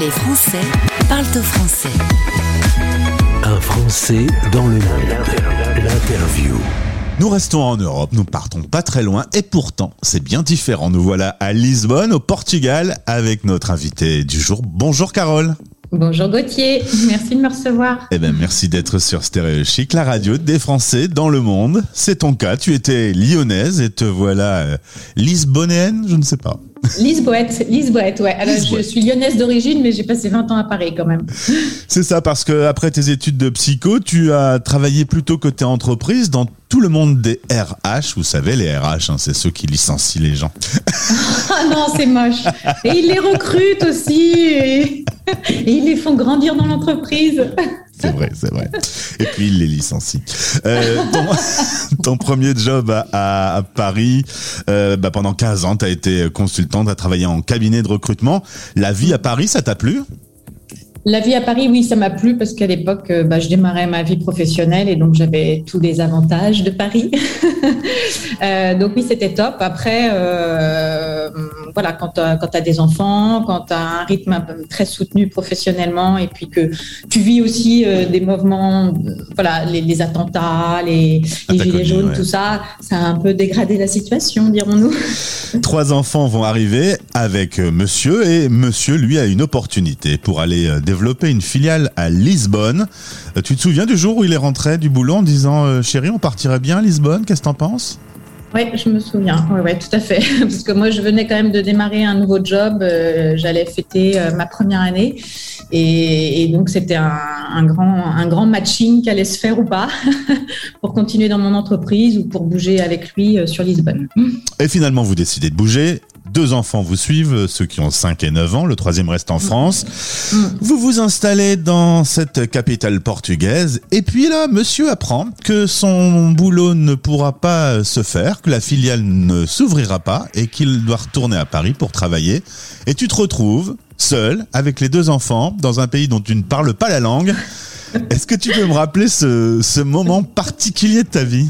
Les Français parlent au français. Un Français dans le monde. L'interview. Nous restons en Europe, nous partons pas très loin et pourtant c'est bien différent. Nous voilà à Lisbonne, au Portugal, avec notre invité du jour. Bonjour Carole. Bonjour Gauthier, merci de me recevoir. Eh ben merci d'être sur Stéréo Chic, la radio des Français dans le monde. C'est ton cas, tu étais lyonnaise et te voilà euh, lisbonnaise, je ne sais pas. Lisboète, Lisboète, ouais. Alors, je suis lyonnaise d'origine, mais j'ai passé 20 ans à Paris quand même. C'est ça, parce que après tes études de psycho, tu as travaillé plutôt côté entreprise dans tout le monde des RH. Vous savez, les RH, hein, c'est ceux qui licencient les gens. Ah non, c'est moche. Et ils les recrutent aussi. Et, ils les font grandir dans l'entreprise. C'est vrai, c'est vrai. Et puis ils les licencient. Euh, ton, premier job à, Paris, euh, bah, pendant 15 ans, tu as été consultante, tu as travaillé en cabinet de recrutement. La vie à Paris, ça t'a plu? La vie à Paris, oui, ça m'a plu parce qu'à l'époque, euh, bah, je démarrais ma vie professionnelle et donc j'avais tous les avantages de Paris. euh, donc oui, c'était top. Après, euh, voilà, quand tu as, des enfants, quand tu as un rythme très soutenu professionnellement et puis que tu vis aussi euh, des mouvements, voilà, les, attentats, les, gilets jaunes, tout ça, ça a un peu dégradé la situation, dirons-nous. Trois enfants vont arriver avec euh, monsieur et monsieur, lui, a une opportunité pour aller développer une filiale à Lisbonne. Euh, tu te souviens du jour où il est rentré du boulot en disant euh, Chérie, on partirait bien à Lisbonne Qu'est-ce que t'en penses? Oui, je me souviens. Oui, ouais, tout à fait. Parce que moi, je venais quand même de démarrer un nouveau job. Euh, j'allais fêter ma première année. Et, donc, c'était un, grand, un grand matching qui allait se faire ou pas pour continuer dans mon entreprise ou pour bouger avec lui sur Lisbonne. Et finalement, vous décidez de bouger. Deux enfants vous suivent, ceux qui ont 5 et 9 ans, le troisième reste en. France. Mm. Vous vous installez dans cette capitale portugaise et puis là, monsieur apprend que son boulot ne pourra pas se faire, que la filiale ne s'ouvrira pas et qu'il doit retourner à Paris pour travailler. Et tu te retrouves seul avec les deux enfants dans un pays dont tu ne parles pas la langue. Est-ce que tu peux me rappeler ce, ce moment particulier de ta vie?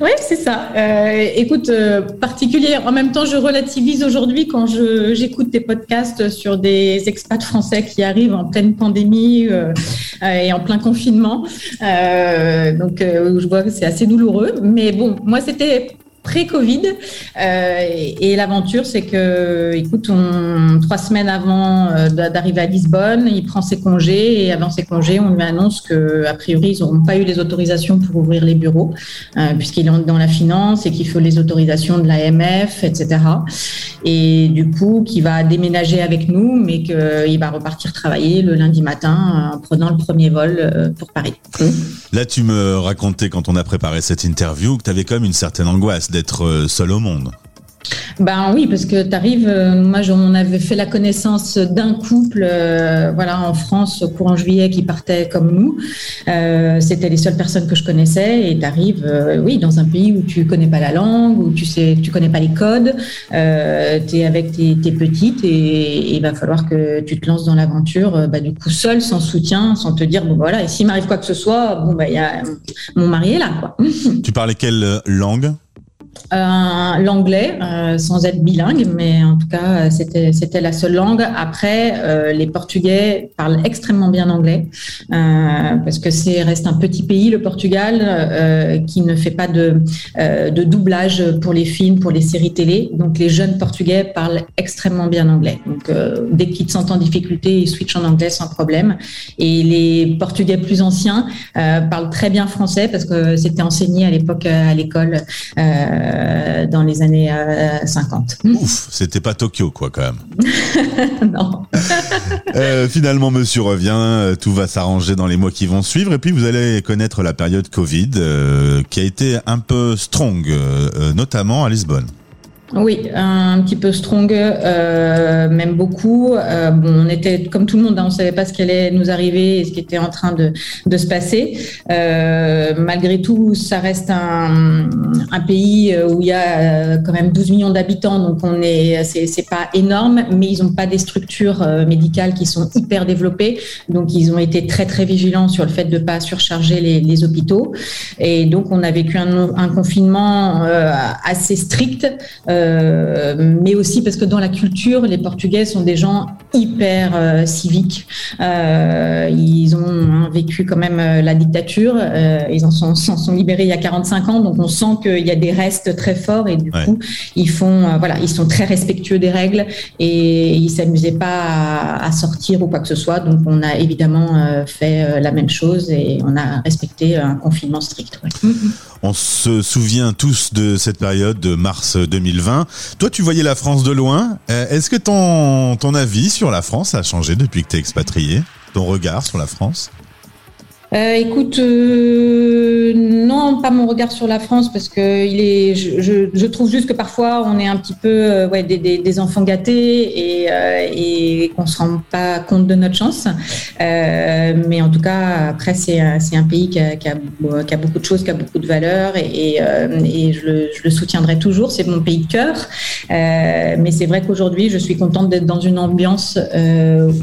Oui, c'est ça. Euh, écoute, euh, particulier. En même temps, je relativise aujourd'hui quand j'écoute tes podcasts sur des expats français qui arrivent en pleine pandémie euh, et en plein confinement. donc, je vois que c'est assez douloureux. Mais bon, moi, c'était pré-Covid. Euh, et, l'aventure, c'est que, écoute, trois semaines avant euh, d'arriver à Lisbonne, il prend ses congés et avant ses congés, on lui annonce que, a priori, ils n'auront pas eu les autorisations pour ouvrir les bureaux, euh, puisqu'il est dans la finance et qu'il faut les autorisations de l'AMF, etc. Et du coup, qu'il va déménager avec nous, mais qu'il va repartir travailler le lundi matin en prenant le premier vol pour Paris. Là, tu me racontais quand on a préparé cette interview que tu avais quand même une certaine angoisse d'être euh, seul au monde. Ben oui, parce que tu arrives, euh, moi on avait fait la connaissance d'un couple euh, voilà, en France au courant juillet qui partait comme nous. C'était les seules personnes que je connaissais et tu arrives oui, dans un pays où tu connais pas la langue, où tu sais tu connais pas les codes, tu es avec tes, petites et il va falloir que tu te lances dans l'aventure bah, du coup seul, sans soutien, sans te dire bon voilà, et s'il m'arrive quoi que ce soit, bon bah y a mon mari est là quoi. Tu parlais quelle langue? Euh, l'anglais, euh, sans être bilingue, mais en tout cas, c'était, c'était la seule langue. Après, euh, les Portugais parlent extrêmement bien anglais, parce que c'est reste un petit pays, le Portugal, qui ne fait pas de, de doublage pour les films, pour les séries télé. Donc, les jeunes Portugais parlent extrêmement bien anglais. Donc, dès qu'ils sentent en difficulté, ils switchent en anglais sans problème. Et les Portugais plus anciens parlent très bien français, parce que c'était enseigné à l'époque à l'école. Euh, dans les années 50. Euh, Ouf, c'était pas Tokyo, quoi, quand même. non. Euh, finalement, monsieur revient, tout va s'arranger dans les mois qui vont suivre, et puis vous allez connaître la période Covid, qui a été un peu strong, notamment à Lisbonne. Oui, un petit peu strong, euh, même beaucoup. Euh, on était comme tout le monde, hein, on savait pas ce qui allait nous arriver et ce qui était en train de, se passer. Euh, malgré tout, ça reste un, pays où il y a quand même 12 millions d'habitants, donc on est, c'est pas énorme, mais ils n'ont pas des structures médicales qui sont hyper développées, donc ils ont été très très vigilants sur le fait de pas surcharger les, hôpitaux, et donc on a vécu un confinement assez strict. Mais aussi parce que dans la culture, les Portugais sont des gens hyper civiques. ils ont hein, vécu quand même la dictature. ils en sont, sont, libérés il y a 45 ans, donc on sent qu'il y a des restes très forts et du coup, ils font, voilà, ils sont très respectueux des règles et ils s'amusaient pas à, sortir ou quoi que ce soit. Donc, on a évidemment fait la même chose et on a respecté un confinement strict. On se souvient tous de cette période de mars 2020. Toi, tu voyais la France de loin. Euh, est-ce que ton, avis sur la France a changé depuis que tu es expatrié? Ton regard sur la France? Euh, écoute, euh, regard sur la France parce que je, trouve juste que parfois on est un petit peu euh, des, enfants gâtés et, euh, qu'on se rend pas compte de notre chance. Euh, mais en tout cas, après c'est un pays qui a, beaucoup de choses, qui a beaucoup de valeurs et, je, le, soutiendrai toujours. C'est mon pays de cœur. mais c'est vrai qu'aujourd'hui, je suis contente d'être dans une ambiance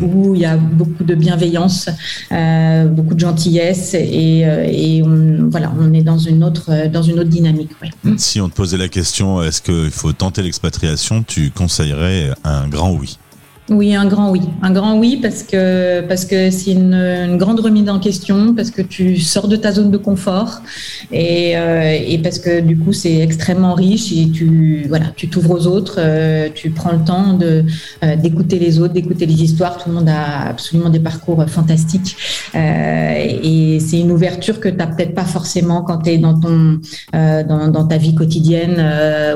où il y a beaucoup de bienveillance, beaucoup de gentillesse et, voilà, on est dans une autre, euh, dans une autre dynamique. Si on te posait la question, est-ce qu'il faut tenter l'expatriation, tu conseillerais un grand oui? Oui, un grand oui. Un grand oui parce que parce que c'est une, grande remise en question, parce que tu sors de ta zone de confort et, euh, parce que du coup c'est extrêmement riche et tu voilà tu t'ouvres aux autres, euh, tu prends le temps euh, d'écouter les autres, d'écouter les histoires. Tout le monde a absolument des parcours fantastiques et c'est une ouverture que tu n'as peut-être pas forcément quand tu es dans ton dans, ta vie quotidienne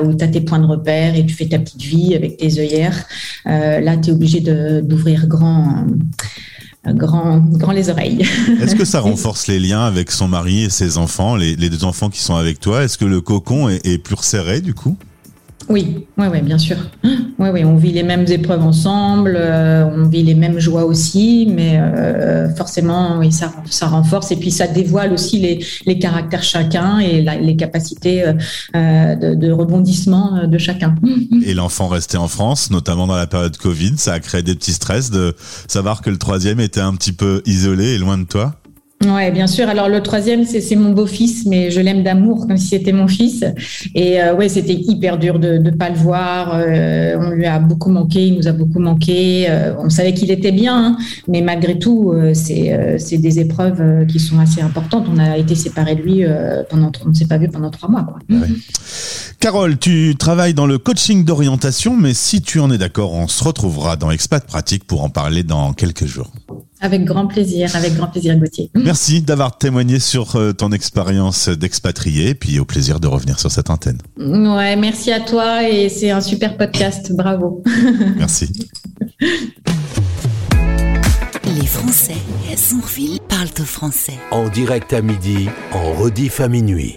où tu as tes points de repère et tu fais ta petite vie avec tes œillères. là, obligé d'ouvrir grand, grand, grand les oreilles. Est-ce que ça renforce les liens avec son mari et ses enfants, les, deux enfants qui sont avec toi? Est-ce que le cocon est, est plus resserré du coup? Oui, oui, oui, bien sûr. Oui, oui, on vit les mêmes épreuves ensemble, euh, on vit les mêmes joies aussi, mais euh, forcément, oui, ça, ça renforce et puis ça dévoile aussi les, caractères chacun et les capacités euh, de, rebondissement de chacun. Et l'enfant resté en France, notamment dans la période Covid, ça a créé des petits stress de savoir que le troisième était un petit peu isolé et loin de toi? Ouais, bien sûr. Alors le troisième, c'est mon beau-fils, mais je l'aime d'amour comme si c'était mon fils. Et euh, ouais, c'était hyper dur de ne pas le voir. Euh, on lui a beaucoup manqué, il nous a beaucoup manqué. Euh, on savait qu'il était bien, hein, mais malgré tout, c'est des épreuves qui sont assez importantes. On a été séparés de lui pendant, on ne s'est pas vu pendant trois mois. Carole, tu travailles dans le coaching d'orientation, mais si tu en es d'accord, on se retrouvera dans Expat Pratique pour en parler dans quelques jours. Avec grand plaisir, avec grand plaisir, Gauthier. Merci d'avoir témoigné sur euh, ton expérience d'expatrié, puis au plaisir de revenir sur cette antenne. Ouais, merci à toi et c'est un super podcast, bravo. Merci. Les Français Sourville parlent au français. En direct à midi, en rediff à minuit.